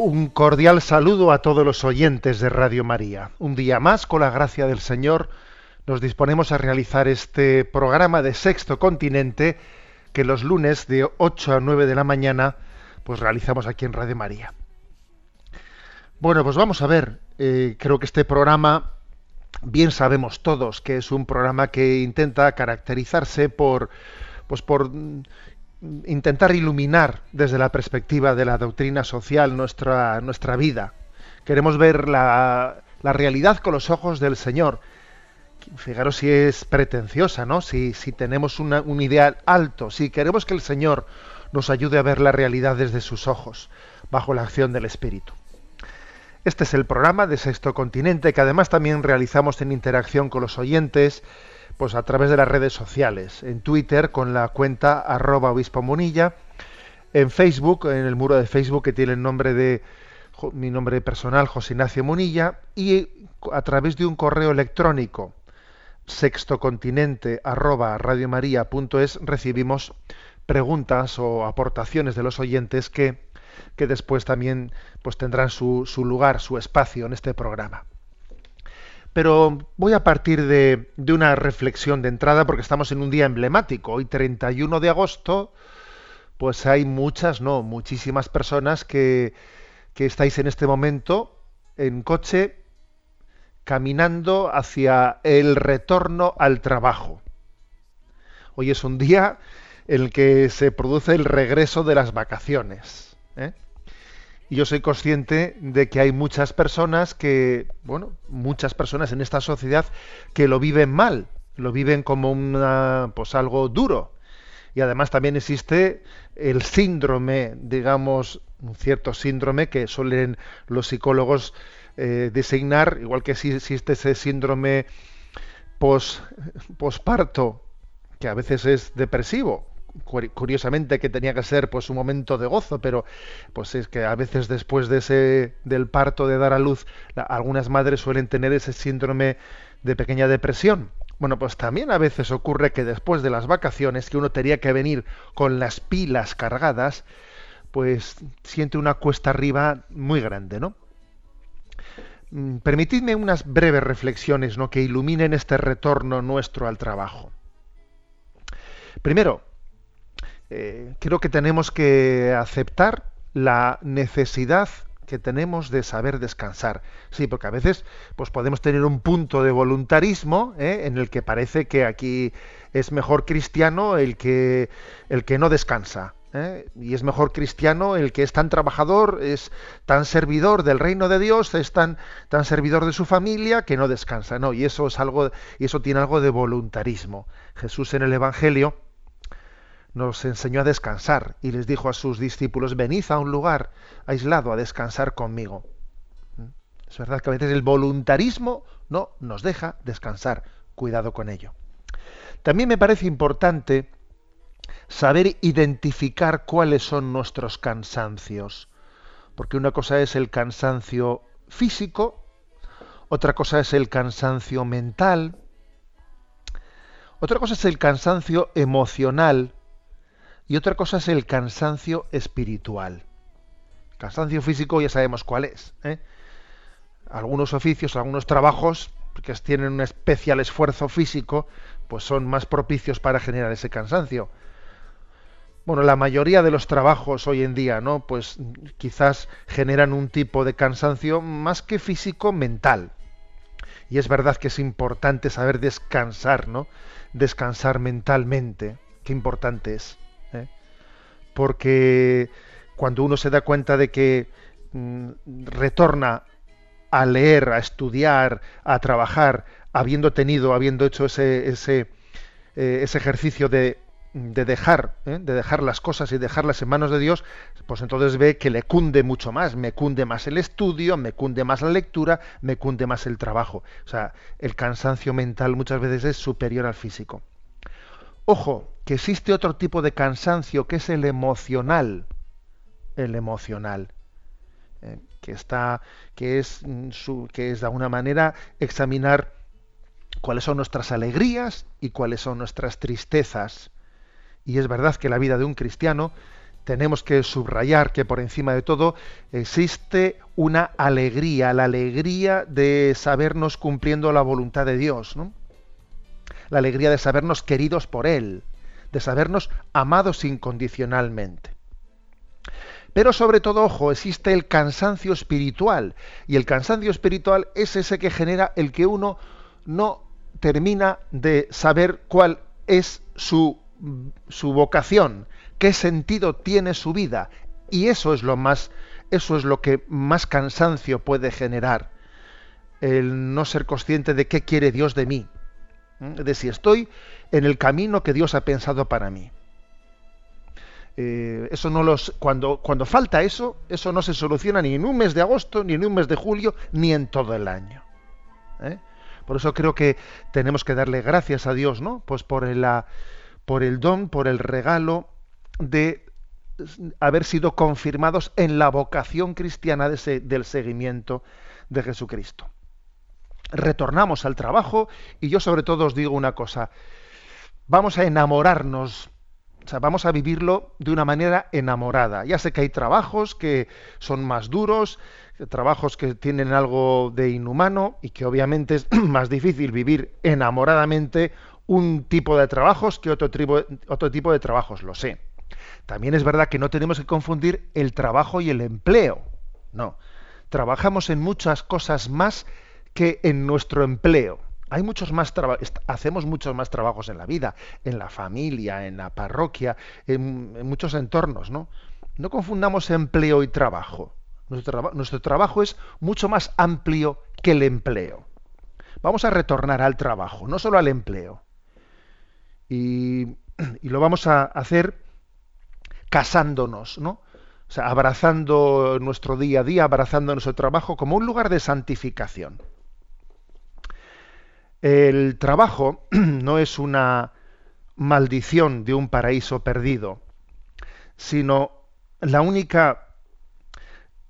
Un cordial saludo a todos los oyentes de Radio María. Un día más, con la gracia del Señor, nos disponemos a realizar este programa de Sexto Continente que los lunes de 8 a 9 de la mañana pues realizamos aquí en Radio María. Bueno, pues vamos a ver. eh, creo que este programa, bien sabemos todos que es un programa que intenta caracterizarse por, pues por intentar iluminar desde la perspectiva de la doctrina social nuestra, nuestra vida. Queremos ver la, la realidad con los ojos del Señor. Fijaros si es pretenciosa, ¿no? Si, si tenemos una- un ideal alto, si queremos que el Señor nos ayude a ver la realidad desde sus ojos, bajo la acción del Espíritu. Este es el programa de Sexto Continente que además también realizamos en interacción con los oyentes, pues a través de las redes sociales, en Twitter con la cuenta arroba obispo munilla, en Facebook, en el muro de Facebook que tiene el nombre de mi nombre personal, José Ignacio Munilla, y a través de un correo electrónico, sextocontinente arroba radiomaria.es, recibimos preguntas o aportaciones de los oyentes que, que después también pues tendrán su, su lugar, su espacio en este programa. Pero voy a partir de, de una reflexión de entrada porque estamos en un día emblemático. Hoy 31 de agosto, pues hay muchas, no, muchísimas personas que, que estáis en este momento en coche caminando hacia el retorno al trabajo. Hoy es un día en el que se produce el regreso de las vacaciones. ¿eh? Y yo soy consciente de que hay muchas personas que, bueno, muchas personas en esta sociedad que lo viven mal, lo viven como una, pues algo duro. Y además también existe el síndrome, digamos, un cierto síndrome que suelen los psicólogos eh, designar, igual que si existe ese síndrome pos, posparto, que a veces es depresivo, curiosamente que tenía que ser pues un momento de gozo pero pues es que a veces después de ese del parto de dar a luz algunas madres suelen tener ese síndrome de pequeña depresión. Bueno pues también a veces ocurre que después de las vacaciones que uno tenía que venir con las pilas cargadas pues siente una cuesta arriba muy grande no Mm, permitidme unas breves reflexiones ¿no? que iluminen este retorno nuestro al trabajo. Primero eh, creo que tenemos que aceptar la necesidad que tenemos de saber descansar. Sí, porque a veces pues podemos tener un punto de voluntarismo ¿eh? en el que parece que aquí es mejor cristiano el que el que no descansa. ¿eh? Y es mejor cristiano el que es tan trabajador, es tan servidor del reino de Dios, es tan, tan servidor de su familia que no descansa. No, y eso es algo, y eso tiene algo de voluntarismo. Jesús en el Evangelio nos enseñó a descansar y les dijo a sus discípulos, venid a un lugar aislado a descansar conmigo. Es verdad que a veces el voluntarismo no nos deja descansar. Cuidado con ello. También me parece importante saber identificar cuáles son nuestros cansancios. Porque una cosa es el cansancio físico, otra cosa es el cansancio mental, otra cosa es el cansancio emocional y otra cosa es el cansancio espiritual. Cansancio físico ya sabemos cuál es. ¿eh? Algunos oficios, algunos trabajos que tienen un especial esfuerzo físico, pues son más propicios para generar ese cansancio. Bueno, la mayoría de los trabajos hoy en día, ¿no? Pues quizás generan un tipo de cansancio más que físico, mental. Y es verdad que es importante saber descansar, ¿no? Descansar mentalmente. Qué importante es. Porque cuando uno se da cuenta de que mm, retorna a leer, a estudiar, a trabajar, habiendo tenido, habiendo hecho ese, eh, ejercicio de dejar, ¿eh? de dejar las cosas y dejarlas en manos de Dios, pues entonces ve que le cunde mucho más, me cunde más el estudio, me cunde más la lectura, me cunde más el trabajo. O sea, el cansancio mental muchas veces es superior al físico. Ojo, que existe otro tipo de cansancio que es el emocional. El emocional. ¿eh? que está, que es, mm, su, que es de alguna manera examinar cuáles son nuestras alegrías y cuáles son nuestras tristezas. Y es verdad que la vida de un cristiano tenemos que subrayar que por encima de todo existe una alegría, la alegría de sabernos cumpliendo la voluntad de Dios, ¿no? La alegría de sabernos queridos por Él, de sabernos amados incondicionalmente. Pero sobre todo, ojo, existe el cansancio espiritual. Y el cansancio espiritual es ese que genera el que uno no termina de saber cuál es su, su vocación, qué sentido tiene su vida. Y eso es lo más, eso es lo que más cansancio puede generar. El no ser consciente de qué quiere Dios de mí. De si estoy en el camino que Dios ha pensado para mí. Eh, eso no los cuando cuando falta eso eso no se soluciona ni en un mes de agosto ni en un mes de julio ni en todo el año ¿eh? por eso creo que tenemos que darle gracias a Dios no pues por el, por el don por el regalo de haber sido confirmados en la vocación cristiana de del seguimiento de Jesucristo retornamos al trabajo y yo sobre todo os digo una cosa vamos a enamorarnos o sea, vamos a vivirlo de una manera enamorada. Ya sé que hay trabajos que son más duros, trabajos que tienen algo de inhumano y que obviamente es más difícil vivir enamoradamente un tipo de trabajos que otro tipo, otro tipo de trabajos, lo sé. También es verdad que no tenemos que confundir el trabajo y el empleo. No. Trabajamos en muchas cosas más que en nuestro empleo hay muchos más hacemos muchos más trabajos en la vida, en la familia, en la parroquia, en, muchos entornos, ¿no? No confundamos empleo y trabajo. Nuestro, trabajo es mucho más amplio que el empleo. Vamos a retornar al trabajo, no solo al empleo. Y, y lo vamos a hacer casándonos, ¿no? O sea, abrazando nuestro día a día, abrazando nuestro trabajo como un lugar de santificación. El trabajo no es una maldición de un paraíso perdido, sino la única,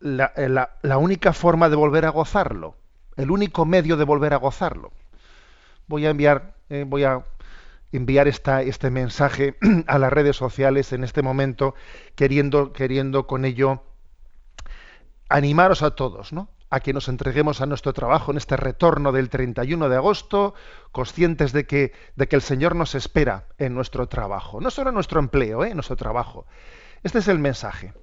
la, eh, única forma de volver a gozarlo, el único medio de volver a gozarlo. Voy a enviar, eh, voy a enviar esta, este mensaje a las redes sociales en este momento, queriendo, queriendo con ello animaros a todos, ¿no? A que nos entreguemos a nuestro trabajo en este retorno del 31 de agosto, conscientes de que, de que el Señor nos espera en nuestro trabajo, no solo en nuestro empleo, ¿eh? en nuestro trabajo. Este es el mensaje.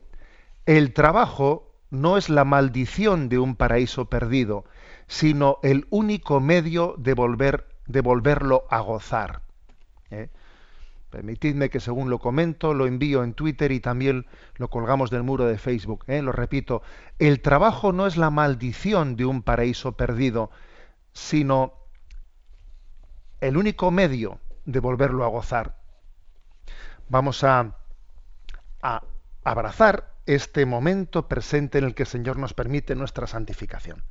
El trabajo no es la maldición de un paraíso perdido, sino el único medio de, volver, de volverlo a gozar. ¿eh? Permitidme que según lo comento, lo envío en Twitter y también lo colgamos del muro de Facebook. ¿eh? Lo repito, el trabajo no es la maldición de un paraíso perdido, sino el único medio de volverlo a gozar. Vamos a, a abrazar este momento presente en el que el Señor nos permite nuestra santificación.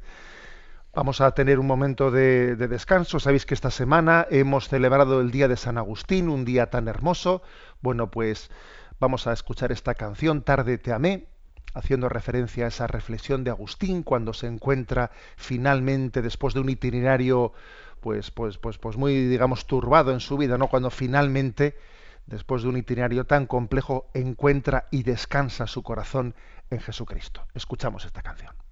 Vamos a tener un momento de, descanso. Sabéis que esta semana hemos celebrado el Día de San Agustín, un día tan hermoso. Bueno, pues vamos a escuchar esta canción, Tarde te amé, haciendo referencia a esa reflexión de Agustín cuando se encuentra finalmente después de un itinerario pues pues pues pues muy digamos turbado en su vida, ¿no? Cuando finalmente después de un itinerario tan complejo encuentra y descansa su corazón en Jesucristo. Escuchamos esta canción.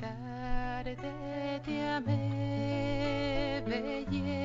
Tarde te amé, belleza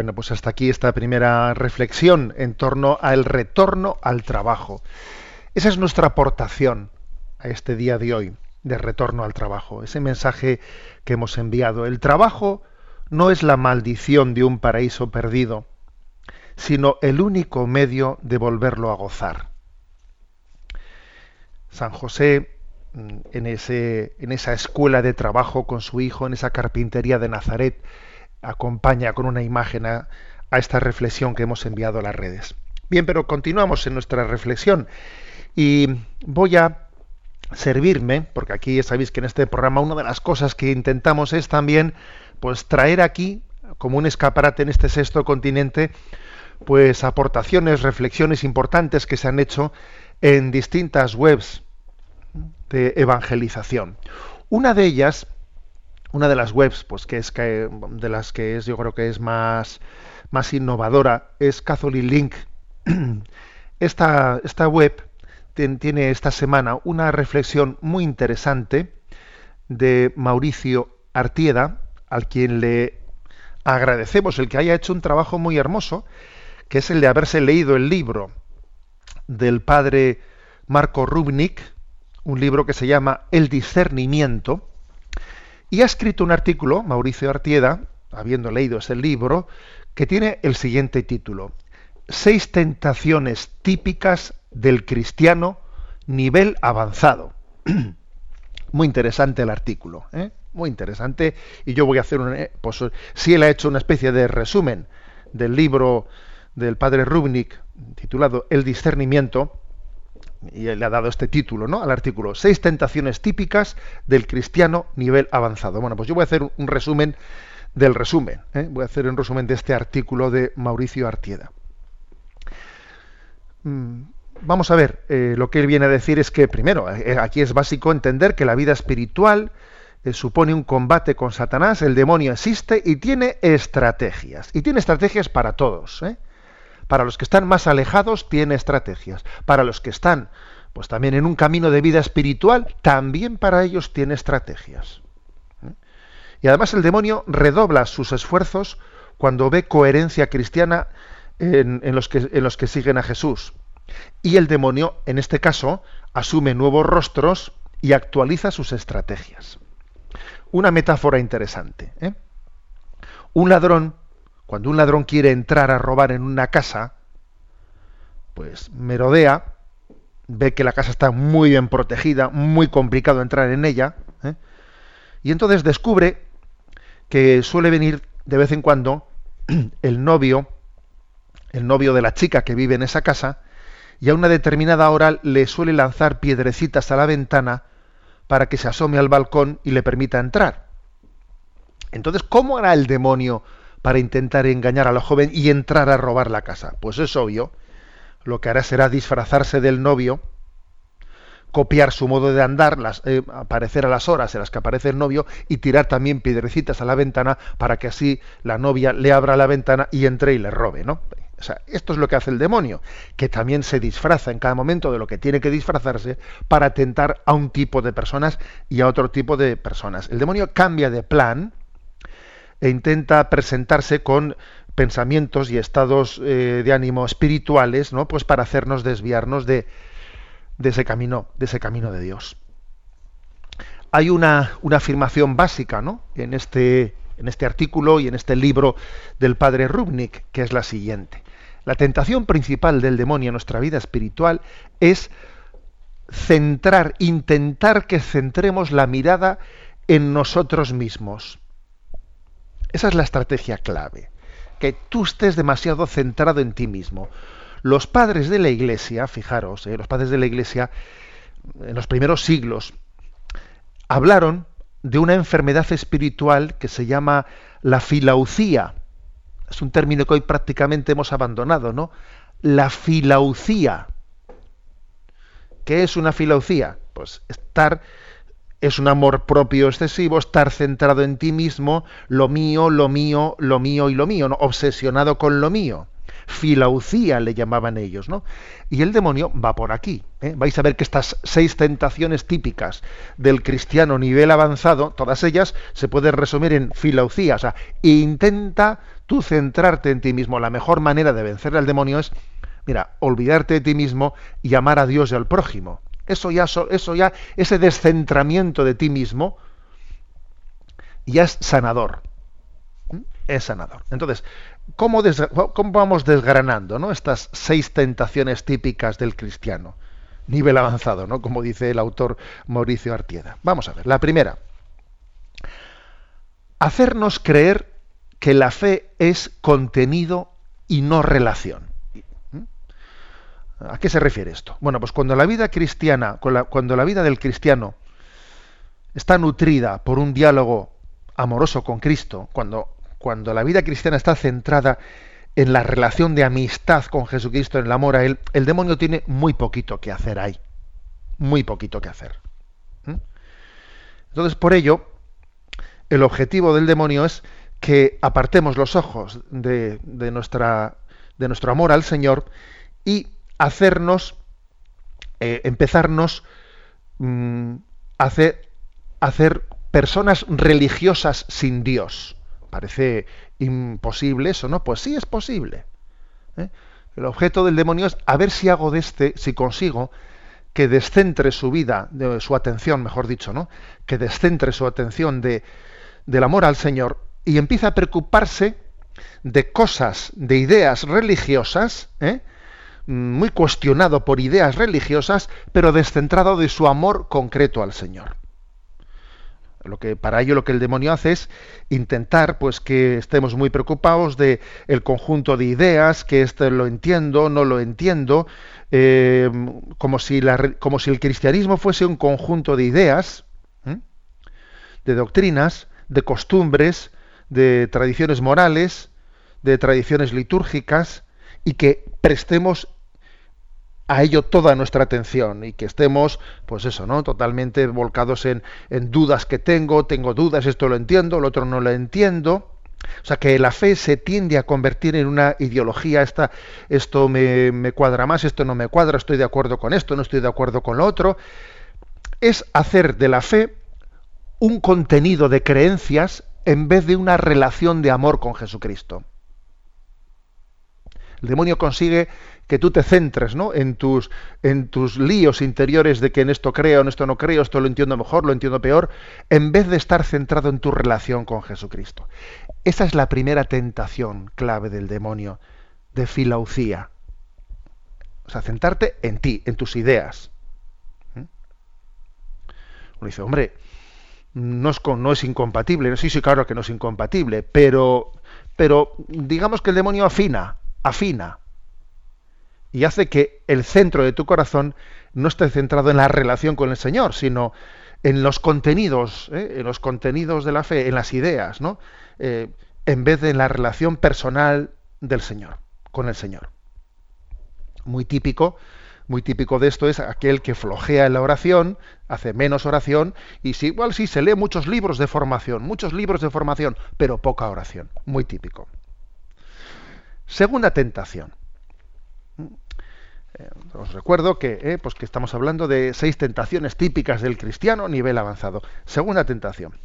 Bueno, pues hasta aquí esta primera reflexión en torno al retorno al trabajo. Esa es nuestra aportación a este día de hoy, de retorno al trabajo, ese mensaje que hemos enviado. El trabajo no es la maldición de un paraíso perdido, sino el único medio de volverlo a gozar. San José, mm, en, en esa escuela de trabajo con su hijo, en esa carpintería de Nazaret, acompaña con una imagen a, esta reflexión que hemos enviado a las redes. Bien, pero continuamos en nuestra reflexión y voy a servirme, porque aquí sabéis que en este programa una de las cosas que intentamos es también pues traer aquí como un escaparate en este sexto continente pues aportaciones, reflexiones importantes que se han hecho en distintas webs de evangelización. Una de ellas, una de las webs, pues que es de las que es, yo creo que es más, más innovadora, es Catholic Link. Esta, esta web tiene esta semana una reflexión muy interesante de Mauricio Artieda, al quien le agradecemos el que haya hecho un trabajo muy hermoso, que es el de haberse leído el libro del padre Marco Rubnik, un libro que se llama El discernimiento, y ha escrito un artículo, Mauricio Artieda, habiendo leído ese libro, que tiene el siguiente título, Seis tentaciones típicas del cristiano nivel avanzado. Muy interesante el artículo, ¿eh? muy interesante, y yo voy a hacer un, eh, pues si él ha hecho una especie de resumen del libro del padre Rubnik titulado El discernimiento, y le ha dado este título ¿no? al artículo, seis tentaciones típicas del cristiano nivel avanzado. Bueno, pues yo voy a hacer un resumen del resumen, ¿eh? voy a hacer un resumen de este artículo de Mauricio Artieda. mm, vamos a ver, eh, lo que él viene a decir es que, primero, eh, aquí es básico entender que la vida espiritual supone un combate con Satanás, el demonio existe y tiene estrategias. Y tiene estrategias para todos. Para los que están más alejados, tiene estrategias. Para los que están, pues también en un camino de vida espiritual, también para ellos tiene estrategias. ¿eh? Y además el demonio redobla sus esfuerzos cuando ve coherencia cristiana en, los que, los que siguen a Jesús. Y el demonio, en este caso, asume nuevos rostros y actualiza sus estrategias una metáfora interesante. ¿eh? Un ladrón, cuando un ladrón quiere entrar a robar en una casa, pues merodea, ve que la casa está muy bien protegida, muy complicado entrar en ella, ¿eh? y entonces descubre que suele venir de vez en cuando el novio, el novio de la chica que vive en esa casa, y a una determinada hora le suele lanzar piedrecitas a la ventana para que se asome al balcón y le permita entrar. Entonces, ¿cómo hará el demonio para intentar engañar a la joven y entrar a robar la casa? Pues es obvio. Lo que hará será disfrazarse del novio, copiar su modo de andar, las, eh, aparecer a las horas en las que aparece el novio y tirar también piedrecitas a la ventana para que así la novia le abra la ventana y entre y le robe, ¿no? O sea, esto es lo que hace el demonio, que también se disfraza en cada momento de lo que tiene que disfrazarse para atentar a un tipo de personas y a otro tipo de personas. El demonio cambia de plan e intenta presentarse con pensamientos y estados eh, de ánimo espirituales, ¿no? Pues para hacernos desviarnos de, de, ese camino, de ese camino de Dios. Hay una, una afirmación básica, ¿no? En este, en este artículo y en este libro del padre Rubnik, que es la siguiente. La tentación principal del demonio en nuestra vida espiritual es centrar, intentar que centremos la mirada en nosotros mismos. Esa es la estrategia clave, que tú estés demasiado centrado en ti mismo. Los padres de la Iglesia, fijaros, eh, los padres de la Iglesia en los primeros siglos hablaron de una enfermedad espiritual que se llama la filaucía es un término que hoy prácticamente hemos abandonado, ¿no? La filaucía. ¿Qué es una filaucía? Pues estar es un amor propio excesivo, estar centrado en ti mismo, lo mío, lo mío, lo mío y lo mío, ¿no? obsesionado con lo mío. Filaucía le llamaban ellos, ¿no? Y el demonio va por aquí. ¿eh? Vais a ver que estas seis tentaciones típicas del cristiano nivel avanzado, todas ellas se pueden resumir en filaucía, o sea, intenta tú centrarte en ti mismo. La mejor manera de vencer al demonio es, mira, olvidarte de ti mismo y amar a Dios y al prójimo. Eso ya, eso ya, ese descentramiento de ti mismo, ya es sanador. ¿Mm? Es sanador. Entonces, ¿cómo, cómo vamos desgranando ¿no? estas seis tentaciones típicas del cristiano? Nivel avanzado, ¿no? Como dice el autor Mauricio Artieda. Vamos a ver. La primera. Hacernos creer que la fe es contenido y no relación. ¿A qué se refiere esto? Bueno, pues cuando la vida cristiana, cuando la vida del cristiano está nutrida por un diálogo amoroso con Cristo, cuando, cuando la vida cristiana está centrada en la relación de amistad con Jesucristo, en el amor a Él, el demonio tiene muy poquito que hacer ahí. Muy poquito que hacer. ¿Mm? Entonces, por ello, el objetivo del demonio es que apartemos los ojos de, nuestra, de nuestro amor al Señor y hacernos, eh, empezarnos mm, hacer, hacer personas religiosas sin Dios. Parece imposible eso, ¿no? Pues sí es posible. ¿eh? El objeto del demonio es a ver si hago de este, si consigo que descentre su vida, de su atención, mejor dicho, ¿no? Que descentre su atención de, del amor al Señor y empieza a preocuparse de cosas, de ideas religiosas, ¿eh? Muy cuestionado por ideas religiosas, pero descentrado de su amor concreto al Señor. Lo que para ello lo que el demonio hace es intentar pues que estemos muy preocupados de el conjunto de ideas, que esto lo entiendo, no lo entiendo, eh, como, si como si el cristianismo fuese un conjunto de ideas, de doctrinas, de costumbres, de tradiciones morales, de tradiciones litúrgicas, y que prestemos a ello toda nuestra atención y que estemos, pues eso, ¿no? Totalmente volcados en, en dudas que tengo, tengo dudas, esto lo entiendo, lo otro no lo entiendo. O sea, que la fe se tiende a convertir en una ideología, esta, esto me, me, cuadra más, esto no me cuadra, estoy de acuerdo con esto, no estoy de acuerdo con lo otro. Es hacer de la fe un contenido de creencias en vez de una relación de amor con Jesucristo. El demonio consigue que tú te centres ¿no? en, tus, en tus líos interiores de que en esto creo, en esto no creo, esto lo entiendo mejor, lo entiendo peor, en vez de estar centrado en tu relación con Jesucristo. Esa es la primera tentación clave del demonio, de filaucía. O sea, centrarte en ti, en tus ideas. ¿Mm? Uno dice, hombre, no es, incompatible. Sí, sí, claro que no es incompatible, pero, pero digamos que el demonio afina, afina y hace que el centro de tu corazón no esté centrado en la relación con el Señor, sino en los contenidos, ¿eh? en los contenidos de la fe, en las ideas, ¿no? Eh, en vez de en la relación personal del Señor, con el Señor. Muy típico, muy típico de esto es aquel que flojea en la oración, hace menos oración, y sí, igual sí se lee muchos libros de formación, muchos libros de formación, pero poca oración. Muy típico. Segunda tentación eh, os recuerdo que, eh, pues que estamos hablando de seis tentaciones típicas del cristiano nivel avanzado. Segunda tentación.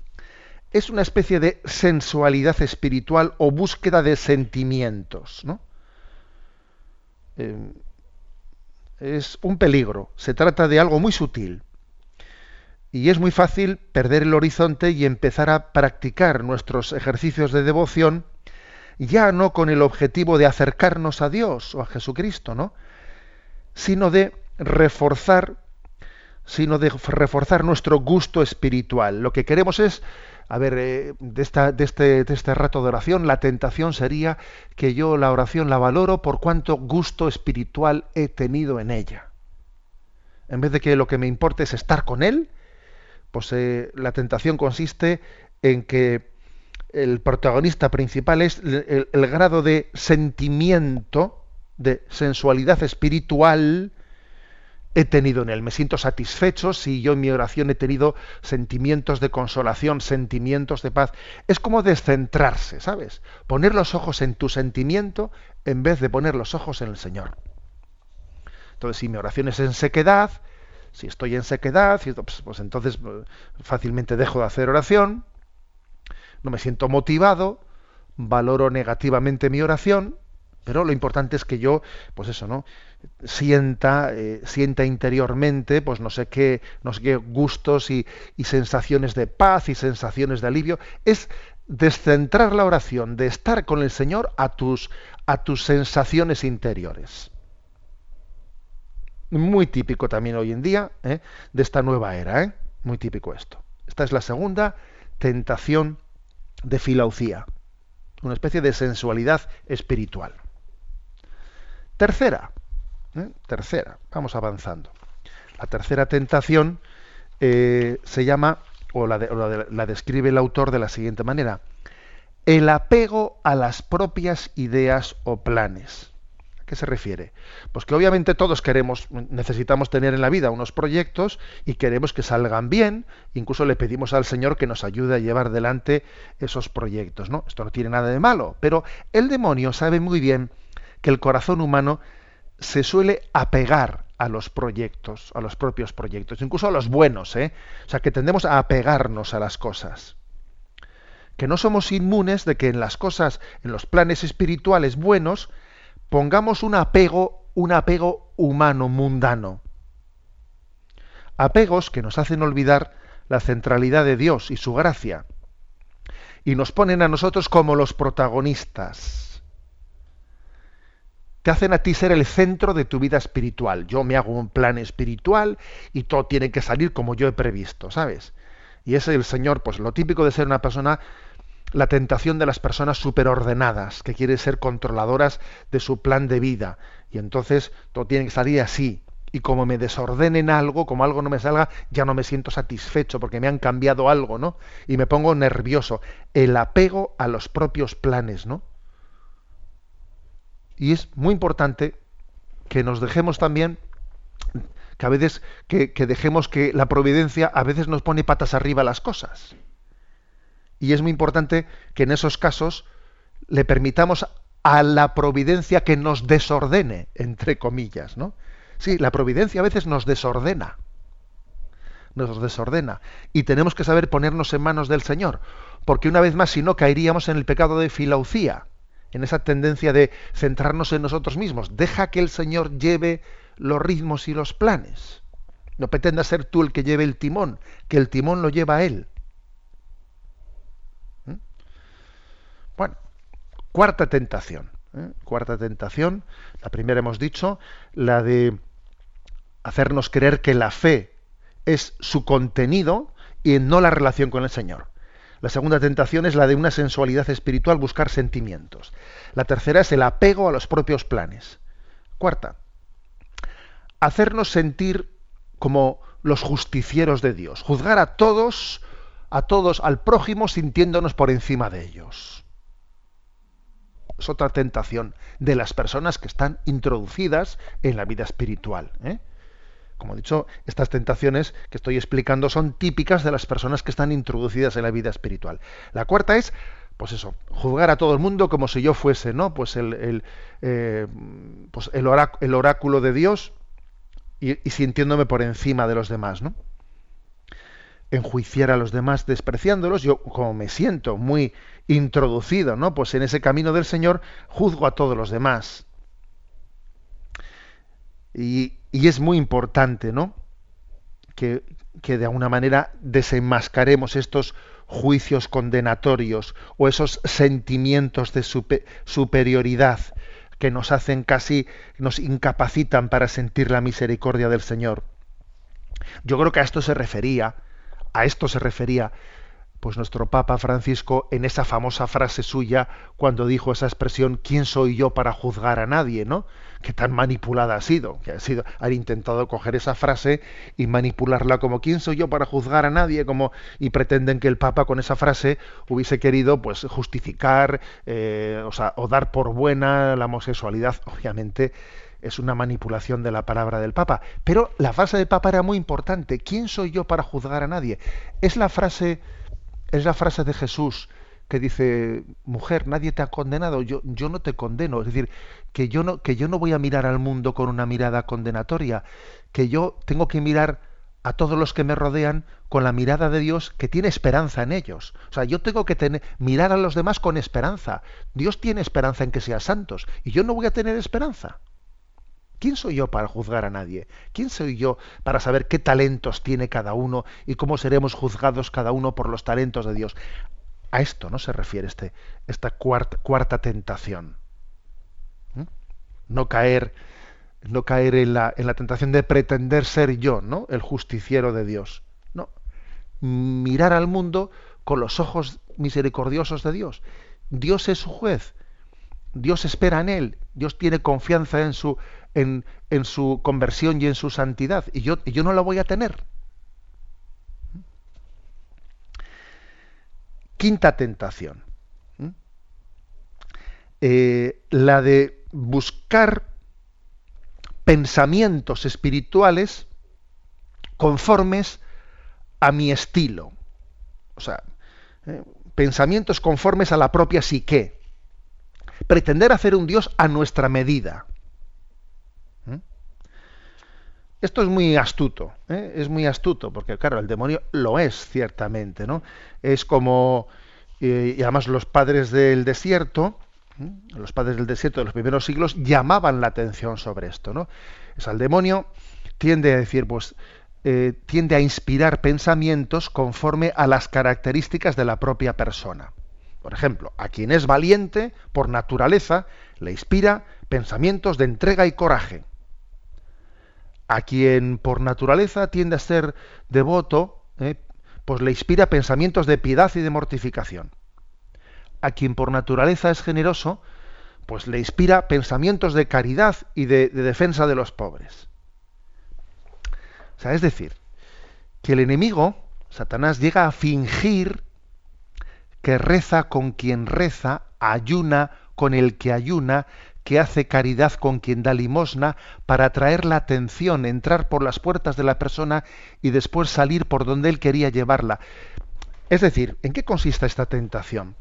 Es una especie de sensualidad espiritual o búsqueda de sentimientos. ¿no? Eh, es un peligro. Se trata de algo muy sutil. Y es muy fácil perder el horizonte y empezar a practicar nuestros ejercicios de devoción ya no con el objetivo de acercarnos a Dios o a Jesucristo, ¿no? sino de reforzar sino de reforzar nuestro gusto espiritual. Lo que queremos es, a ver, eh, de, esta, de, este, de este rato de oración, la tentación sería que yo la oración la valoro por cuánto gusto espiritual he tenido en ella. En vez de que lo que me importe es estar con Él, pues eh, la tentación consiste en que el protagonista principal es el, grado de sentimiento, de sensualidad espiritual he tenido en él. Me siento satisfecho si yo en mi oración he tenido sentimientos de consolación, sentimientos de paz. Es como descentrarse, ¿sabes? Poner los ojos en tu sentimiento en vez de poner los ojos en el Señor. Entonces, si mi oración es en sequedad, si estoy en sequedad, pues, pues entonces eh, fácilmente dejo de hacer oración, no me siento motivado, valoro negativamente mi oración, pero lo importante es que yo, pues eso, ¿no? Sienta, eh, sienta interiormente, pues no sé qué, no sé qué gustos y, sensaciones de paz y sensaciones de alivio. Es descentrar la oración, de estar con el Señor a tus, a tus sensaciones interiores. Muy típico también hoy en día ¿eh? de esta nueva era, ¿eh? muy típico esto. Esta es la segunda tentación de filaucía, una especie de sensualidad espiritual. Tercera, ¿eh? tercera, vamos avanzando. La tercera tentación eh, se llama, o, la, la describe el autor de la siguiente manera, el apego a las propias ideas o planes. ¿A qué se refiere? Pues que obviamente todos queremos, necesitamos tener en la vida unos proyectos y queremos que salgan bien, incluso le pedimos al Señor que nos ayude a llevar adelante esos proyectos, ¿no? Esto no tiene nada de malo, pero el demonio sabe muy bien que el corazón humano se suele apegar a los proyectos, a los propios proyectos, incluso a los buenos, ¿eh? O sea, que tendemos a apegarnos a las cosas. Que no somos inmunes de que en las cosas, en los planes espirituales buenos, pongamos un apego, un apego humano, mundano. Apegos que nos hacen olvidar la centralidad de Dios y su gracia. Y nos ponen a nosotros como los protagonistas te hacen a ti ser el centro de tu vida espiritual. Yo me hago un plan espiritual y todo tiene que salir como yo he previsto, ¿sabes? Y es el Señor, pues lo típico de ser una persona, la tentación de las personas superordenadas, que quieren ser controladoras de su plan de vida. Y entonces todo tiene que salir así. Y como me desordenen algo, como algo no me salga, ya no me siento satisfecho porque me han cambiado algo, ¿no? Y me pongo nervioso. El apego a los propios planes, ¿no? Y es muy importante que nos dejemos también que a veces que, que dejemos que la providencia a veces nos pone patas arriba las cosas. Y es muy importante que en esos casos le permitamos a la providencia que nos desordene, entre comillas, ¿no? Sí, la providencia a veces nos desordena. Nos desordena. Y tenemos que saber ponernos en manos del Señor. Porque una vez más, si no, caeríamos en el pecado de filaucía, en esa tendencia de centrarnos en nosotros mismos. Deja que el Señor lleve los ritmos y los planes. No pretenda ser tú el que lleve el timón, que el timón lo lleva a Él. Bueno, Cuarta tentación. ¿eh? Cuarta tentación. La primera hemos dicho, la de hacernos creer que la fe es su contenido y no la relación con el Señor. La segunda tentación es la de una sensualidad espiritual, buscar sentimientos. La tercera es el apego a los propios planes. Cuarta, hacernos sentir como los justicieros de Dios, juzgar a todos, a todos, al prójimo sintiéndonos por encima de ellos es otra tentación de las personas que están introducidas en la vida espiritual. ¿eh? Como he dicho, estas tentaciones que estoy explicando son típicas de las personas que están introducidas en la vida espiritual. La cuarta es, pues eso, juzgar a todo el mundo como si yo fuese, ¿no? Pues el, el, eh, pues el, oráculo de Dios y, y, sintiéndome por encima de los demás, ¿no? Enjuiciar a los demás despreciándolos, yo como me siento muy introducido, ¿no? Pues en ese camino del Señor juzgo a todos los demás. Y, es muy importante, ¿no? Que, de alguna manera desenmascaremos estos juicios condenatorios o esos sentimientos de superioridad que nos hacen casi, nos incapacitan para sentir la misericordia del Señor. Yo creo que a esto se refería, a esto se refería pues nuestro Papa Francisco en esa famosa frase suya cuando dijo esa expresión ¿quién soy yo para juzgar a nadie? ¿no? que tan manipulada ha sido, que ha sido, han intentado coger esa frase y manipularla como ¿quién soy yo para juzgar a nadie? como y pretenden que el Papa con esa frase hubiese querido pues justificar eh, o, sea, o dar por buena la homosexualidad, obviamente es una manipulación de la palabra del Papa. Pero la frase del Papa era muy importante. ¿Quién soy yo para juzgar a nadie? Es la frase es la frase de Jesús que dice, mujer, nadie te ha condenado, yo, yo no te condeno. Es decir, que yo, no, que yo no voy a mirar al mundo con una mirada condenatoria, que yo tengo que mirar a todos los que me rodean con la mirada de Dios que tiene esperanza en ellos. O sea, yo tengo que tener, mirar a los demás con esperanza. Dios tiene esperanza en que sean santos y yo no voy a tener esperanza. ¿Quién soy yo para juzgar a nadie? ¿Quién soy yo para saber qué talentos tiene cada uno y cómo seremos juzgados cada uno por los talentos de Dios? A esto no se refiere este, esta cuarta, tentación. ¿Mm? No caer, no caer en, la, en la tentación de pretender ser yo, ¿no? El justiciero de Dios. No. Mirar al mundo con los ojos misericordiosos de Dios. Dios es su juez. Dios espera en él. Dios tiene confianza en su, en, su conversión y en su santidad. Y yo, yo no la voy a tener. Quinta tentación. ¿Mm? Eh, la de buscar pensamientos espirituales conformes a mi estilo. O sea, eh, pensamientos conformes a la propia psique. Pretender hacer un Dios a nuestra medida. Esto es muy astuto, ¿eh? es muy astuto, porque claro, el demonio lo es ciertamente, ¿no? Es como, y además los padres del desierto, ¿eh? los padres del desierto de los primeros siglos llamaban la atención sobre esto, ¿no? Es al demonio tiende a decir, pues, eh, tiende a inspirar pensamientos conforme a las características de la propia persona. Por ejemplo, a quien es valiente por naturaleza le inspira pensamientos de entrega y coraje a quien por naturaleza tiende a ser devoto, eh, pues le inspira pensamientos de piedad y de mortificación. A quien por naturaleza es generoso, pues le inspira pensamientos de caridad y de, de defensa de los pobres. O sea, es decir, que el enemigo, Satanás, llega a fingir que reza con quien reza, ayuna con el que ayuna, que hace caridad con quien da limosna para atraer la atención, entrar por las puertas de la persona y después salir por donde él quería llevarla. Es decir, ¿en qué consiste esta tentación?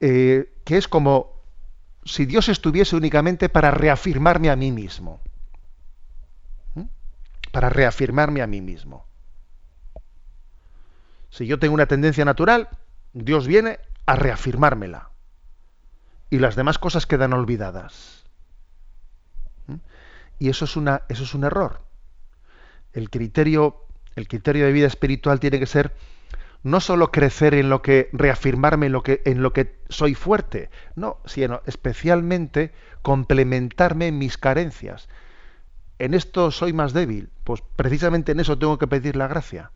Eh, que es como si Dios estuviese únicamente para reafirmarme a mí mismo. ¿Mm? Para reafirmarme a mí mismo. Si yo tengo una tendencia natural, Dios viene a reafirmármela. Y las demás cosas quedan olvidadas. ¿Mm? Y eso es, una, eso es un error. El criterio, el criterio de vida espiritual tiene que ser no solo crecer en lo que, reafirmarme en lo que, en lo que soy fuerte, no, sino especialmente complementarme en mis carencias. En esto soy más débil, pues precisamente en eso tengo que pedir la gracia.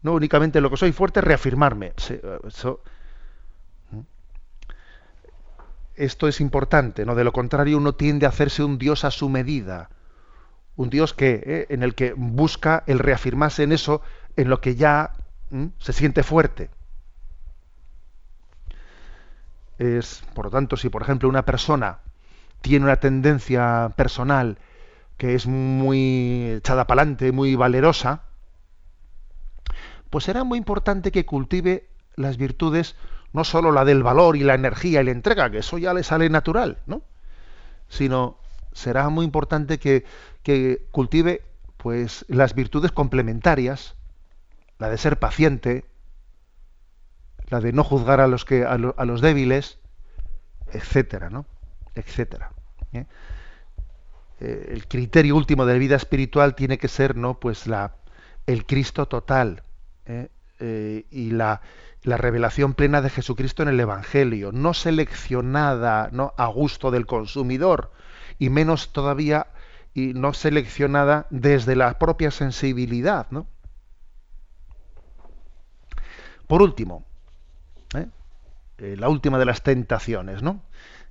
No únicamente en lo que soy fuerte, reafirmarme. Esto es importante, ¿no? De lo contrario, uno tiende a hacerse un Dios a su medida. Un Dios que, eh, en el que busca el reafirmarse en eso, en lo que ya se siente fuerte. Es, por lo tanto, si por ejemplo una persona tiene una tendencia personal que es muy echada para adelante, muy valerosa, pues será muy importante que cultive las virtudes, no solo la del valor y la energía y la entrega, que eso ya le sale natural, ¿no? Sino será muy importante que, que cultive pues las virtudes complementarias la de ser paciente, la de no juzgar a los que a, los débiles, etcétera, ¿no? etcétera. ¿eh? Eh, el criterio último de la vida espiritual tiene que ser, ¿no? Pues la el Cristo total ¿eh? y la, la revelación plena de Jesucristo en el Evangelio, no seleccionada, no a gusto del consumidor y menos todavía y no seleccionada desde la propia sensibilidad, ¿no? Por último, ¿eh? Eh, la última de las tentaciones, ¿no?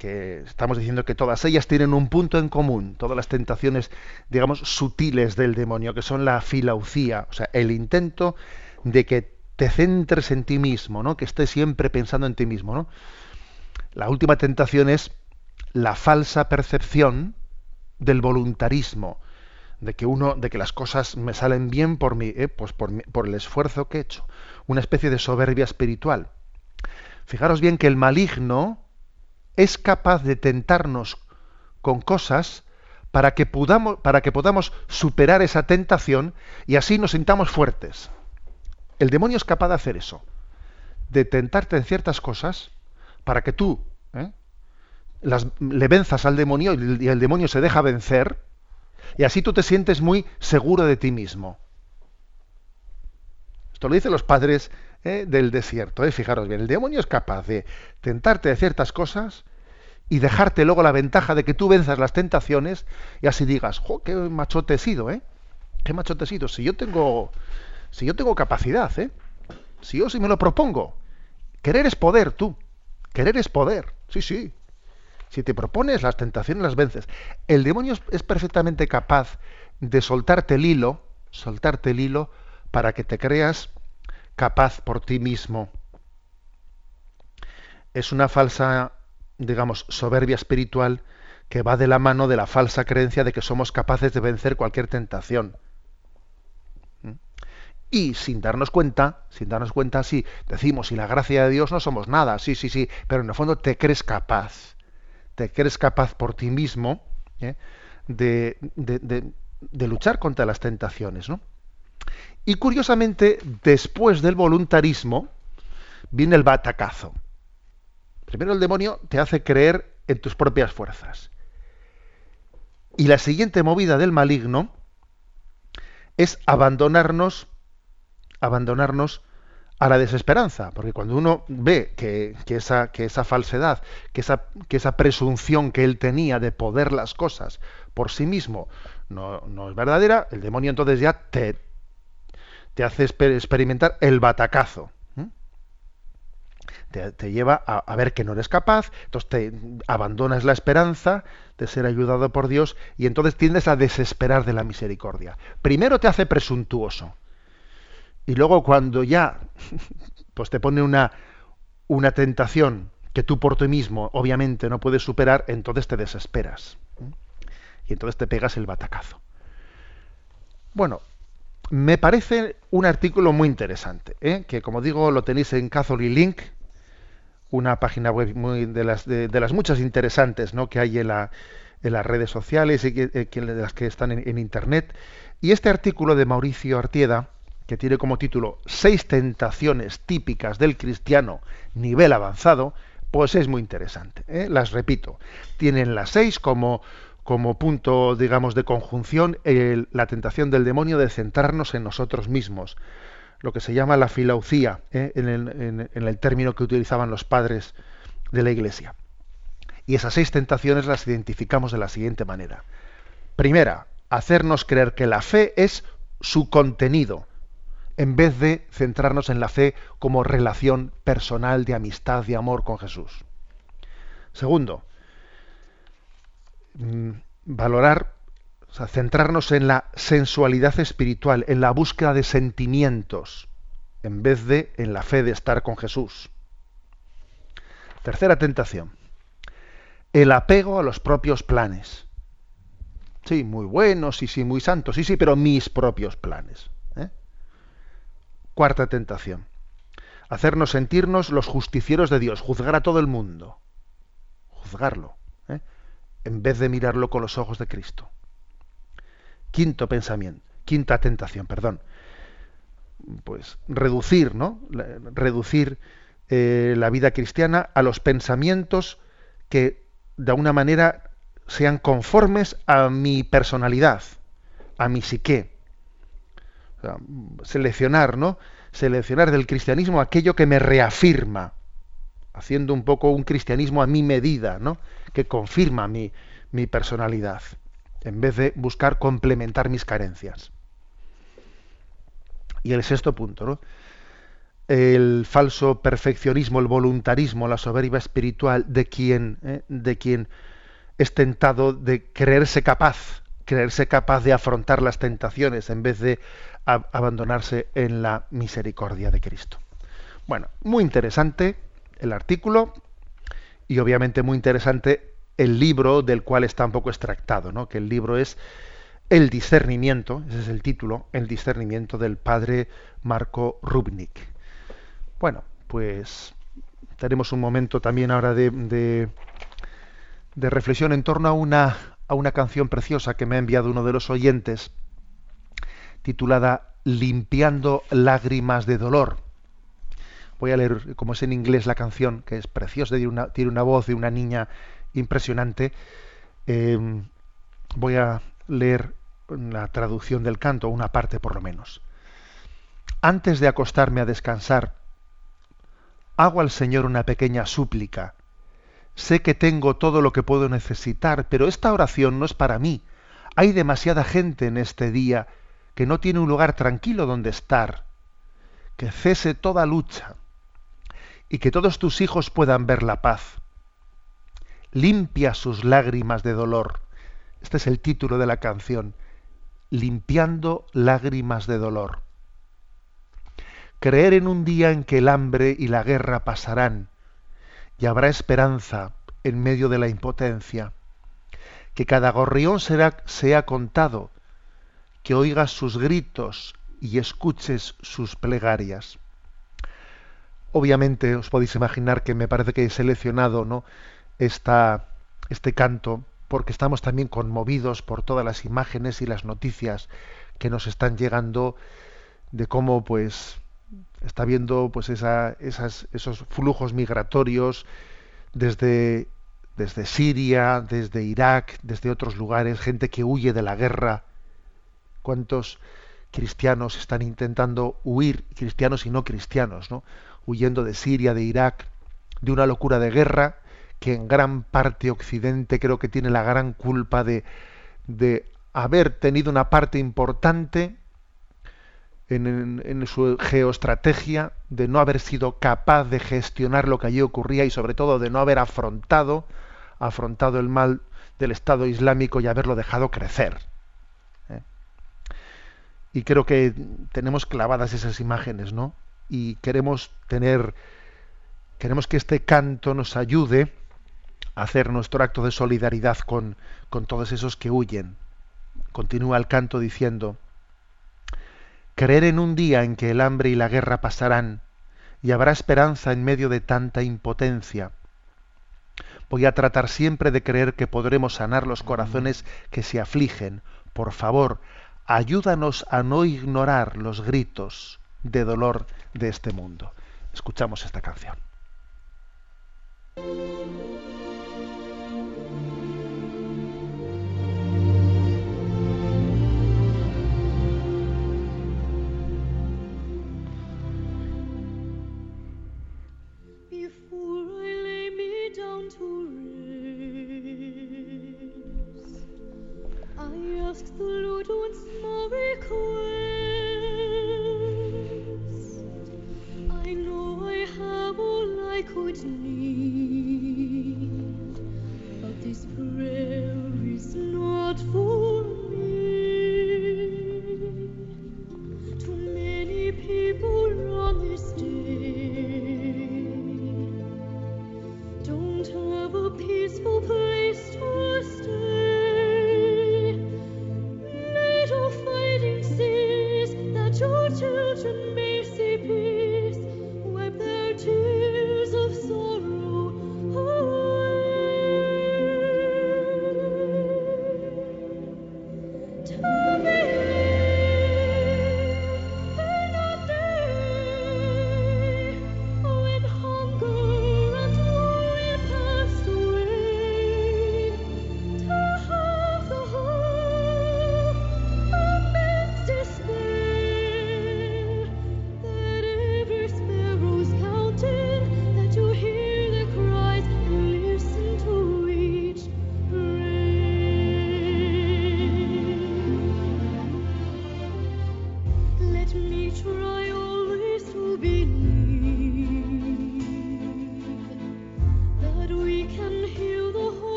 que estamos diciendo que todas ellas tienen un punto en común, todas las tentaciones, digamos, sutiles del demonio, que son la filaucía, o sea, el intento de que te centres en ti mismo, ¿no? que estés siempre pensando en ti mismo. ¿no? La última tentación es la falsa percepción del voluntarismo, de que uno, de que las cosas me salen bien por mí, ¿eh? pues por, por el esfuerzo que he hecho una especie de soberbia espiritual. Fijaros bien que el maligno es capaz de tentarnos con cosas para que, podamos, para que podamos superar esa tentación y así nos sintamos fuertes. El demonio es capaz de hacer eso, de tentarte en ciertas cosas para que tú ¿eh? las, le venzas al demonio y el demonio se deja vencer y así tú te sientes muy seguro de ti mismo. Esto lo dicen los padres eh, del desierto. Eh. Fijaros bien, el demonio es capaz de tentarte de ciertas cosas y dejarte luego la ventaja de que tú venzas las tentaciones y así digas, ¡jo, qué machote he sido, eh! ¡Qué machote he sido! Si yo tengo, si yo tengo capacidad, ¿eh? Si yo sí me lo propongo. Querer es poder, tú. Querer es poder. Sí, sí. Si te propones, las tentaciones las vences. El demonio es perfectamente capaz de soltarte el hilo, soltarte el hilo para que te creas capaz por ti mismo. Es una falsa, digamos, soberbia espiritual que va de la mano de la falsa creencia de que somos capaces de vencer cualquier tentación. Y sin darnos cuenta, sin darnos cuenta, sí, decimos, si la gracia de Dios no somos nada, sí, sí, sí, pero en el fondo te crees capaz, te crees capaz por ti mismo ¿eh? de, de, de, luchar contra las tentaciones, ¿no? Y curiosamente, después del voluntarismo, viene el batacazo. Primero el demonio te hace creer en tus propias fuerzas. Y la siguiente movida del maligno es abandonarnos, abandonarnos a la desesperanza, porque cuando uno ve que, esa, que esa, falsedad, que esa, que esa, presunción que él tenía de poder las cosas por sí mismo no, es verdadera, el demonio entonces ya te, te hace experimentar el batacazo. Te, lleva a, ver que no eres capaz, entonces te abandonas la esperanza de ser ayudado por Dios y entonces tiendes a desesperar de la misericordia. Primero te hace presuntuoso y luego cuando ya pues te pone una, una tentación que tú por ti mismo obviamente no puedes superar, entonces te desesperas. Y entonces te pegas el batacazo. Bueno, me parece un artículo muy interesante, ¿eh? que como digo lo tenéis en Catholic Link, una página web muy de las, de, las muchas interesantes ¿no? que hay en, la, en, las redes sociales y que, eh, de las que están en, Internet. Y este artículo de Mauricio Artieda, que tiene como título Seis tentaciones típicas del cristiano nivel avanzado, pues es muy interesante. ¿eh? Las repito. Tienen las seis como, como punto, digamos, de conjunción la tentación del demonio de centrarnos en nosotros mismos lo que se llama la filaucía, ¿eh? en, el, término que utilizaban los padres de la Iglesia. Y esas seis tentaciones las identificamos de la siguiente manera. Primera, hacernos creer que la fe es su contenido, en vez de centrarnos en la fe como relación personal de amistad, y amor con Jesús. Segundo, mm, valorar o sea, centrarnos en la sensualidad espiritual, en la búsqueda de sentimientos, en vez de en la fe de estar con Jesús. Tercera tentación. El apego a los propios planes. Sí, muy buenos, sí, sí, muy santos, sí, sí, pero mis propios planes. Cuarta tentación. Hacernos sentirnos los justicieros de Dios, juzgar a todo el mundo. Juzgarlo, ¿eh? en vez de mirarlo con los ojos de Cristo. Quinto pensamiento, quinta tentación, perdón. Pues reducir, ¿no? Reducir eh, la vida cristiana a los pensamientos que de alguna manera sean conformes a mi personalidad, a mi psique. Seleccionar, ¿no? Seleccionar del cristianismo aquello que me reafirma, haciendo un poco un cristianismo a mi medida, ¿no? Que confirma mi, mi personalidad en vez de buscar complementar mis carencias. Y el sexto punto, el falso perfeccionismo, el voluntarismo, la soberbia espiritual de quien, ¿eh? de quien es tentado de creerse capaz, creerse capaz de afrontar las tentaciones en vez de abandonarse en la misericordia de Cristo. Bueno, muy interesante el artículo y obviamente muy interesante el libro del cual está un poco extractado, ¿no? que el libro es El discernimiento, ese es el título, El discernimiento del padre Marco Rubnik. Bueno, pues tenemos un momento también ahora de, de, reflexión en torno a una, a una canción preciosa que me ha enviado uno de los oyentes, titulada Limpiando lágrimas de dolor. Voy a leer, como es en inglés la canción, que es preciosa, tiene una, tiene una voz de una niña impresionante. Em, voy a leer la traducción del canto, una parte por lo menos. Antes de acostarme a descansar, hago al Señor una pequeña súplica. Sé que tengo todo lo que puedo necesitar, pero esta oración no es para mí. Hay demasiada gente en este día que no tiene un lugar tranquilo donde estar. Que cese toda lucha y que todos tus hijos puedan ver la paz limpia sus lágrimas de dolor. Este es el título de la canción, limpiando lágrimas de dolor. Creer en un día en que el hambre y la guerra pasarán y habrá esperanza en medio de la impotencia. Que cada gorrión será, sea contado, que oigas sus gritos y escuches sus plegarias. Obviamente os podéis imaginar que me parece que he seleccionado ¿no? este canto porque estamos también conmovidos por todas las imágenes y las noticias que nos están llegando de cómo pues está viendo pues esa, esos flujos migratorios desde, desde Siria, desde Irak, desde otros lugares, gente que huye de la guerra. ¿Cuántos cristianos están intentando huir, cristianos y no cristianos, ¿no? huyendo de Siria, de Irak, de una locura de guerra que en gran parte Occidente creo que tiene la gran culpa de, de haber tenido una parte importante en, su geoestrategia de no haber sido capaz de gestionar lo que allí ocurría y sobre todo de no haber afrontado, afrontado el mal del Estado Islámico y haberlo dejado crecer. ¿eh? Y creo que tenemos clavadas esas imágenes, ¿no? Y queremos tener, queremos que este canto nos ayude a hacer nuestro acto de solidaridad con, con todos esos que huyen. Continúa el canto diciendo, creer en un día en que el hambre y la guerra pasarán y habrá esperanza en medio de tanta impotencia. Voy a tratar siempre de creer que podremos sanar los corazones que se afligen. Por favor, ayúdanos a no ignorar los gritos de dolor de este mundo. Escuchamos esta canción.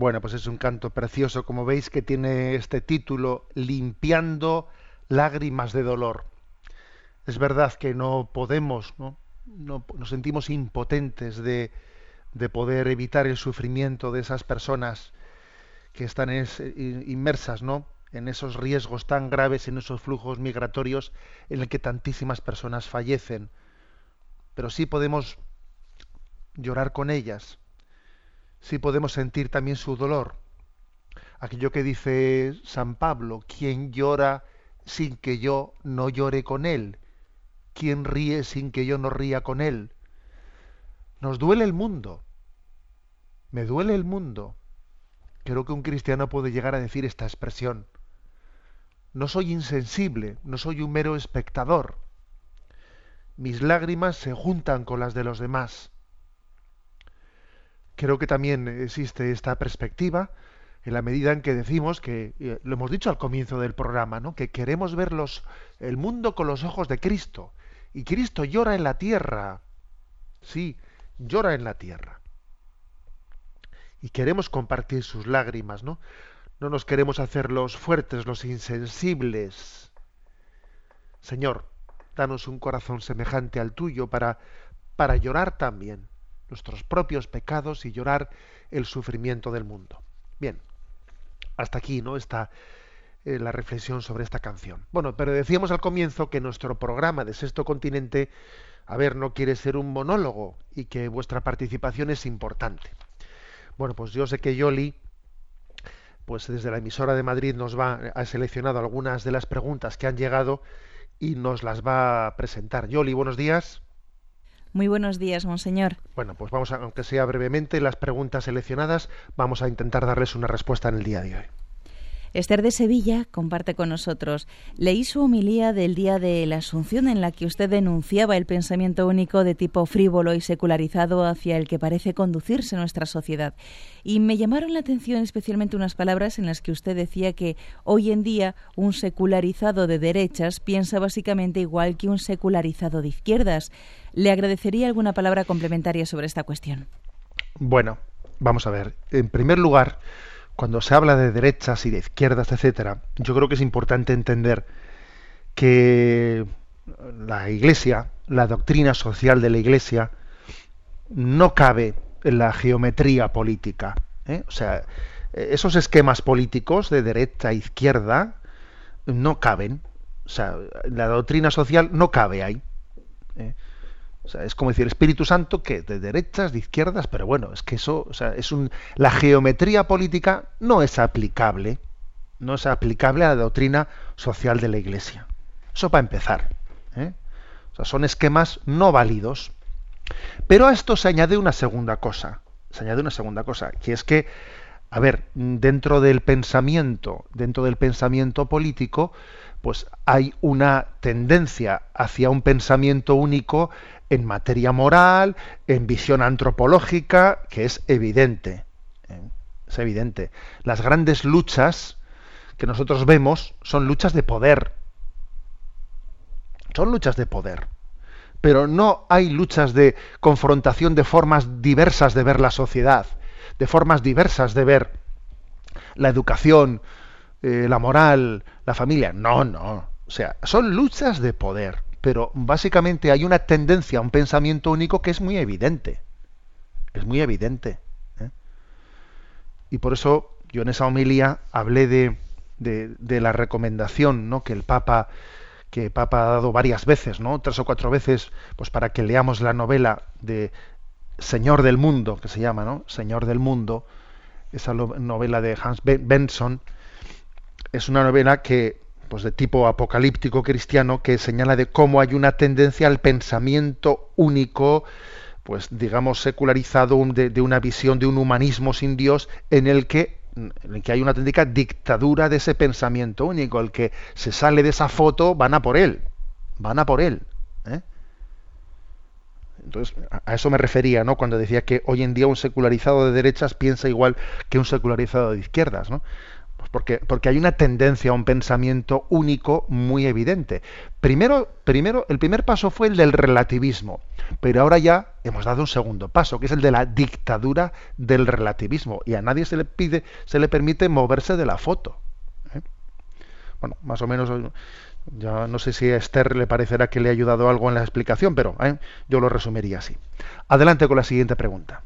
Bueno, pues es un canto precioso, como veis, que tiene este título, Limpiando lágrimas de dolor. Es verdad que no podemos, ¿no? no nos sentimos impotentes de, de, poder evitar el sufrimiento de esas personas que están eh, inmersas, ¿no? en esos riesgos tan graves, en esos flujos migratorios en el que tantísimas personas fallecen. Pero sí podemos llorar con ellas, si podemos sentir también su dolor. Aquello que dice San Pablo, quien llora sin que yo no llore con él, quien ríe sin que yo no ría con él. Nos duele el mundo, me duele el mundo. Creo que un cristiano puede llegar a decir esta expresión. No soy insensible, no soy un mero espectador. Mis lágrimas se juntan con las de los demás. Creo que también existe esta perspectiva en la medida en que decimos que eh, lo hemos dicho al comienzo del programa, ¿no? que queremos ver los, el mundo con los ojos de Cristo y Cristo llora en la tierra. Sí, llora en la tierra. Y queremos compartir sus lágrimas, ¿no? No nos queremos hacer los fuertes, los insensibles. Señor, danos un corazón semejante al tuyo para, para llorar también nuestros propios pecados y llorar el sufrimiento del mundo. Bien, hasta aquí no está eh, la reflexión sobre esta canción. Bueno, pero decíamos al comienzo que nuestro programa de Sexto Continente, a ver, no quiere ser un monólogo y que vuestra participación es importante. Bueno, pues yo sé que Yoli, pues desde la emisora de Madrid nos va, ha seleccionado algunas de las preguntas que han llegado y nos las va a presentar. Yoli, buenos días. Muy buenos días, monseñor. Bueno, pues vamos a, aunque sea brevemente, las preguntas seleccionadas, vamos a intentar darles una respuesta en el día de hoy. Esther de Sevilla comparte con nosotros. Leí su homilía del día de la Asunción en la que usted denunciaba el pensamiento único de tipo frívolo y secularizado hacia el que parece conducirse nuestra sociedad. Y me llamaron la atención especialmente unas palabras en las que usted decía que hoy en día un secularizado de derechas piensa básicamente igual que un secularizado de izquierdas. Le agradecería alguna palabra complementaria sobre esta cuestión. Bueno, vamos a ver. En primer lugar, cuando se habla de derechas y de izquierdas, etcétera, yo creo que es importante entender que la Iglesia, la doctrina social de la Iglesia, no cabe en la geometría política. ¿eh? O sea, esos esquemas políticos de derecha e izquierda no caben. O sea, la doctrina social no cabe ahí. ¿eh? Es como decir, Espíritu Santo, que de derechas, de izquierdas, pero bueno, es que eso, o sea, es un, la geometría política no es aplicable, no es aplicable a la doctrina social de la Iglesia. Eso para empezar. ¿eh? Son esquemas no válidos. Pero a esto se añade una segunda cosa, se añade una segunda cosa, que es que, a ver, dentro del pensamiento, dentro del pensamiento político, pues hay una tendencia hacia un pensamiento único en materia moral, en visión antropológica, que es evidente. ¿eh? Es evidente. Las grandes luchas que nosotros vemos son luchas de poder. Son luchas de poder. Pero no hay luchas de confrontación de formas diversas de ver la sociedad, de formas diversas de ver la educación, eh, la moral, la familia. No, no. O sea, son luchas de poder pero básicamente hay una tendencia a un pensamiento único que es muy evidente. Es muy evidente. ¿eh? Y por eso yo en esa homilía hablé de, de, la recomendación ¿no? que el Papa que el Papa ha dado varias veces, ¿no? tres o cuatro veces, pues para que leamos la novela de Señor del Mundo, que se llama, ¿no? Señor del Mundo, esa novela de Hans Benson, es una novela que pues de tipo apocalíptico cristiano que señala de cómo hay una tendencia al pensamiento único, pues digamos secularizado de, una visión de un humanismo sin Dios en el que en que hay una auténtica dictadura de ese pensamiento único, el que se sale de esa foto van a por él, van a por él. ¿eh? Entonces, a eso me refería, ¿no? Cuando decía que hoy en día un secularizado de derechas piensa igual que un secularizado de izquierdas, ¿no? Porque, porque hay una tendencia a un pensamiento único muy evidente. Primero, primero, el primer paso fue el del relativismo, pero ahora ya hemos dado un segundo paso, que es el de la dictadura del relativismo. Y a nadie se le pide, se le permite moverse de la foto. ¿eh? Bueno, más o menos ya no sé si a Esther le parecerá que le ha ayudado algo en la explicación, pero ¿eh? yo lo resumiría así. Adelante con la siguiente pregunta.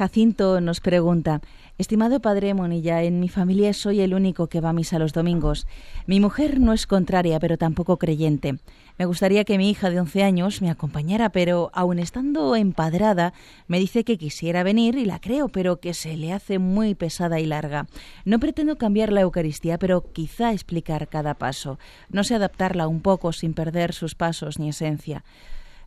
Jacinto nos pregunta, Estimado padre Monilla, en mi familia soy el único que va a misa los domingos. Mi mujer no es contraria, pero tampoco creyente. Me gustaría que mi hija de 11 años me acompañara, pero aun estando empadrada, me dice que quisiera venir y la creo, pero que se le hace muy pesada y larga. No pretendo cambiar la Eucaristía, pero quizá explicar cada paso. No sé adaptarla un poco sin perder sus pasos ni esencia.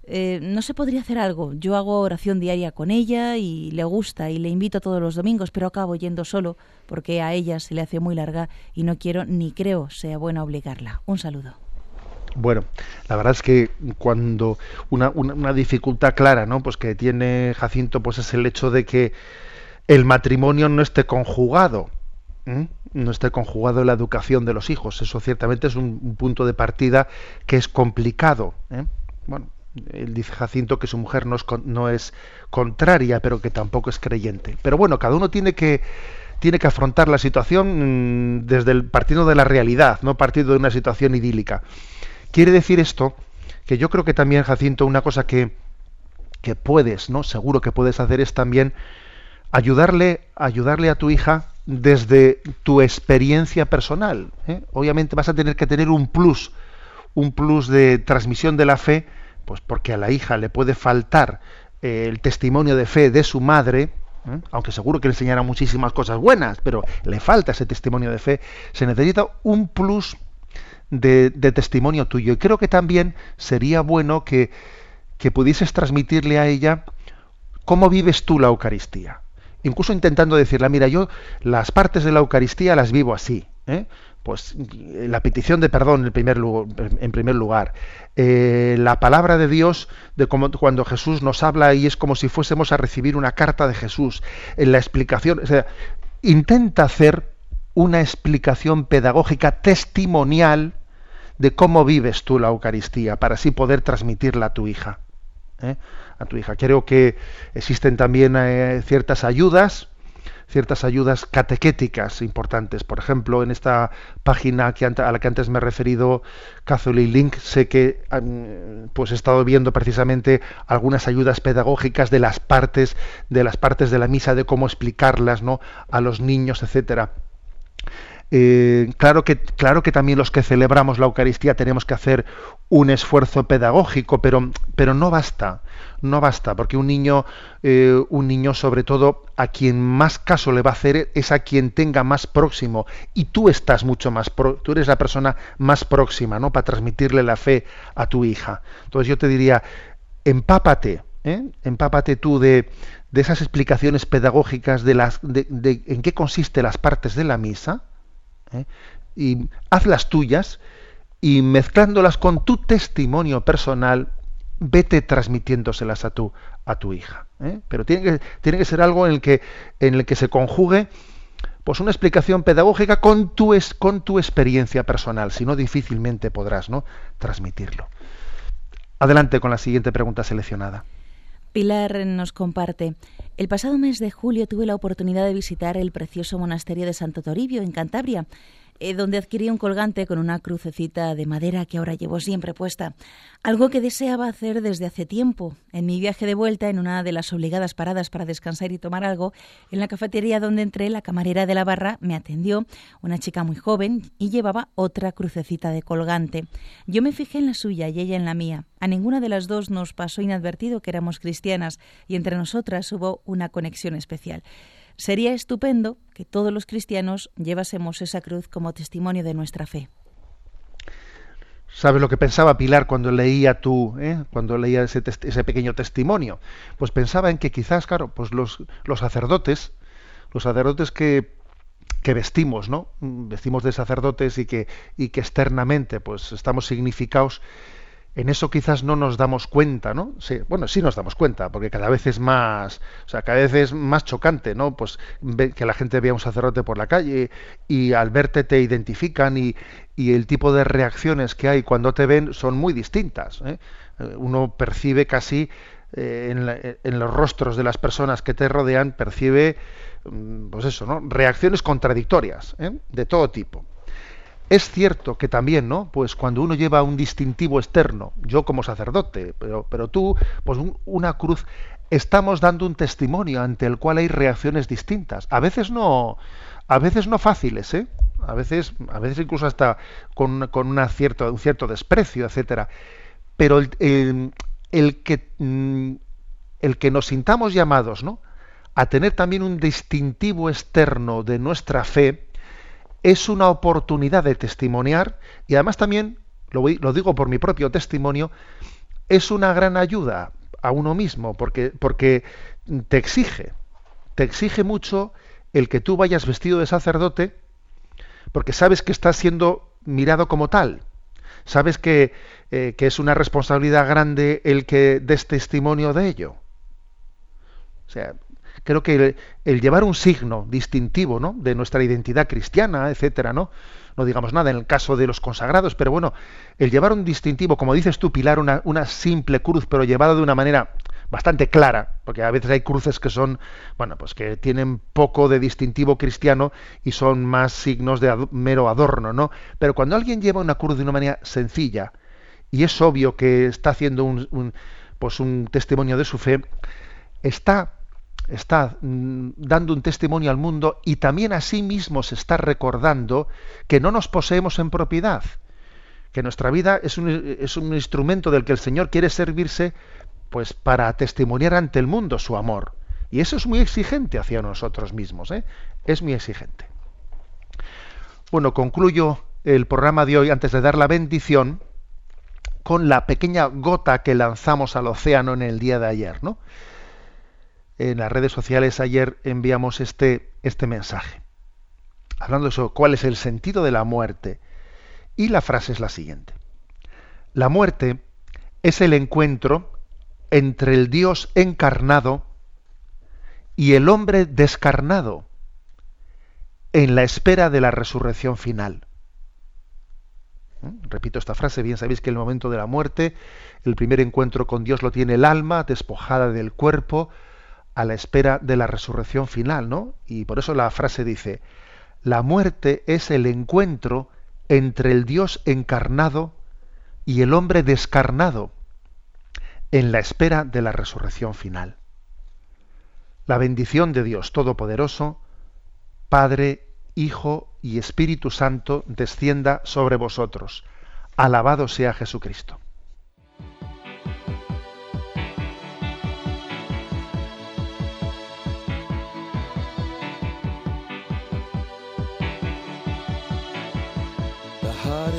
Eh, no se podría hacer algo. Yo hago oración diaria con ella y le gusta y le invito todos los domingos, pero acabo yendo solo porque a ella se le hace muy larga y no quiero ni creo sea bueno obligarla. Un saludo. Bueno, la verdad es que cuando una, una, una dificultad clara, ¿no? Pues que tiene Jacinto, pues es el hecho de que el matrimonio no esté conjugado. no esté conjugado en la educación de los hijos. Eso ciertamente es un, un punto de partida que es complicado. ¿eh? Bueno, él dice Jacinto que su mujer no es, no es contraria, pero que tampoco es creyente. Pero bueno, cada uno tiene que tiene que afrontar la situación mm, desde el partido de la realidad, no partido de una situación idílica. Quiere decir esto que yo creo que también Jacinto una cosa que que puedes, ¿no? Seguro que puedes hacer es también ayudarle, ayudarle a tu hija desde tu experiencia personal. ¿eh? Obviamente vas a tener que tener un plus, un plus de transmisión de la fe, pues porque a la hija le puede faltar eh, el testimonio de fe de su madre, ¿eh? aunque seguro que le enseñará muchísimas cosas buenas, pero le falta ese testimonio de fe, se necesita un plus de, testimonio tuyo. Y creo que también sería bueno que, que pudieses transmitirle a ella cómo vives tú la Eucaristía. Incluso intentando decirle, mira, yo las partes de la Eucaristía las vivo así. ¿eh? Pues la petición de perdón en primer lugar, en primer lugar. Eh, la palabra de Dios, de como, cuando Jesús nos habla y es como si fuésemos a recibir una carta de Jesús. En la explicación, o sea, intenta hacer una explicación pedagógica testimonial de cómo vives tú la Eucaristía, para así poder transmitirla a tu hija. ¿eh? A tu hija. Creo que existen también eh, ciertas ayudas, ciertas ayudas catequéticas importantes. Por ejemplo, en esta página que a la que antes me he referido, Catholic Link, sé que pues he estado viendo precisamente algunas ayudas pedagógicas de las partes de las partes de la misa, de cómo explicarlas, ¿no? a los niños, etcétera. Eh, claro, que, claro que también los que celebramos la Eucaristía tenemos que hacer un esfuerzo pedagógico, pero, pero no basta, no basta, porque un niño, eh, un niño sobre todo a quien más caso le va a hacer es a quien tenga más próximo, y tú estás mucho más, tú eres la persona más próxima, ¿no? Para transmitirle la fe a tu hija. Entonces yo te diría, empápate, ¿eh? empápate tú de, de esas explicaciones pedagógicas de las, de en qué consiste las partes de la misa, ¿eh? y hazlas tuyas y mezclándolas con tu testimonio personal, vete transmitiéndoselas a tu, a tu hija. ¿eh? Pero tiene que, tiene que ser algo en el que, en el que se conjugue pues una explicación pedagógica con tu, es, con tu experiencia personal, si no difícilmente podrás ¿no? transmitirlo. Adelante con la siguiente pregunta seleccionada. Pilar nos comparte. El pasado mes de julio tuve la oportunidad de visitar el precioso monasterio de Santo Toribio, en Cantabria, eh, donde adquirí un colgante con una crucecita de madera que ahora llevo siempre puesta. Algo que deseaba hacer desde hace tiempo. En mi viaje de vuelta, en una de las obligadas paradas para descansar y tomar algo, en la cafetería donde entré, la camarera de la barra me atendió, una chica muy joven, y llevaba otra crucecita de colgante. Yo me fijé en la suya y ella en la mía. A ninguna de las dos nos pasó inadvertido que éramos cristianas y entre nosotras hubo una conexión especial. Sería estupendo que todos los cristianos llevásemos esa cruz como testimonio de nuestra fe. ¿Sabes lo que pensaba Pilar cuando leía tú, eh? cuando leía ese, pequeño testimonio? Pues pensaba en que quizás, claro, pues los, los sacerdotes, los sacerdotes que, que vestimos, ¿no? Mm, Vestimos de sacerdotes y que, y que externamente, pues estamos significados. En eso quizás no nos damos cuenta, ¿no? Sí, bueno, sí nos damos cuenta, porque cada vez es más, o sea, cada vez es más chocante, ¿no? Pues que la gente vea a un sacerdote por la calle y al verte te identifican y, el tipo de reacciones que hay cuando te ven son muy distintas. ¿eh? Eh, Uno percibe casi eh, en, en los rostros de las personas que te rodean, percibe, mm, pues eso, ¿no? Reacciones contradictorias, ¿eh? de todo tipo. Es cierto que también, ¿no? Pues cuando uno lleva un distintivo externo, yo como sacerdote, pero, pero tú, pues un- una cruz estamos dando un testimonio ante el cual hay reacciones distintas. A veces no, a veces no fáciles, ¿eh? A veces, a veces incluso hasta con, con cierto, un cierto desprecio, etcétera. Pero el, el- el que mm, el que nos sintamos llamados, ¿no? a tener también un distintivo externo de nuestra fe, es una oportunidad de testimoniar y además también, lo, digo por mi propio testimonio, es una gran ayuda a uno mismo porque, porque te exige, te exige mucho el que tú vayas vestido de sacerdote porque sabes que estás siendo mirado como tal. Sabes que, eh, que es una responsabilidad grande el que des testimonio de ello. O sea, creo que el, llevar un signo distintivo ¿no? de nuestra identidad cristiana, etcétera, ¿no? No digamos nada en el caso de los consagrados, pero bueno, el llevar un distintivo, como dices tú, Pilar, una, una simple cruz, pero llevada de una manera bastante clara, porque a veces hay cruces que son, bueno, pues que tienen poco de distintivo cristiano y son más signos de ado- mero adorno, ¿no? Pero cuando alguien lleva una cruz de una manera sencilla y es obvio que está haciendo un, un, pues un testimonio de su fe, está, está mm, dando un testimonio al mundo y también a sí mismo se está recordando que no nos poseemos en propiedad, que nuestra vida es un, es un instrumento del que el Señor quiere servirse pues para testimoniar ante el mundo su amor. Y eso es muy exigente hacia nosotros mismos, ¿eh? es muy exigente. Bueno, concluyo el programa de hoy antes de dar la bendición con la pequeña gota que lanzamos al océano en el día de ayer, ¿no? En las redes sociales ayer enviamos este, este mensaje, hablando eso, cuál es el sentido de la muerte. Y la frase es la siguiente. La muerte es el encuentro entre el Dios encarnado y el hombre descarnado en la espera de la resurrección final. ¿Eh? Repito esta frase, bien sabéis que el momento de la muerte, el primer encuentro con Dios lo tiene el alma, despojada del cuerpo, a la espera de la resurrección final, ¿no? Y por eso la frase dice, la muerte es el encuentro entre el Dios encarnado y el hombre descarnado, en la espera de la resurrección final. La bendición de Dios Todopoderoso, Padre, Hijo y Espíritu Santo descienda sobre vosotros. Alabado sea Jesucristo.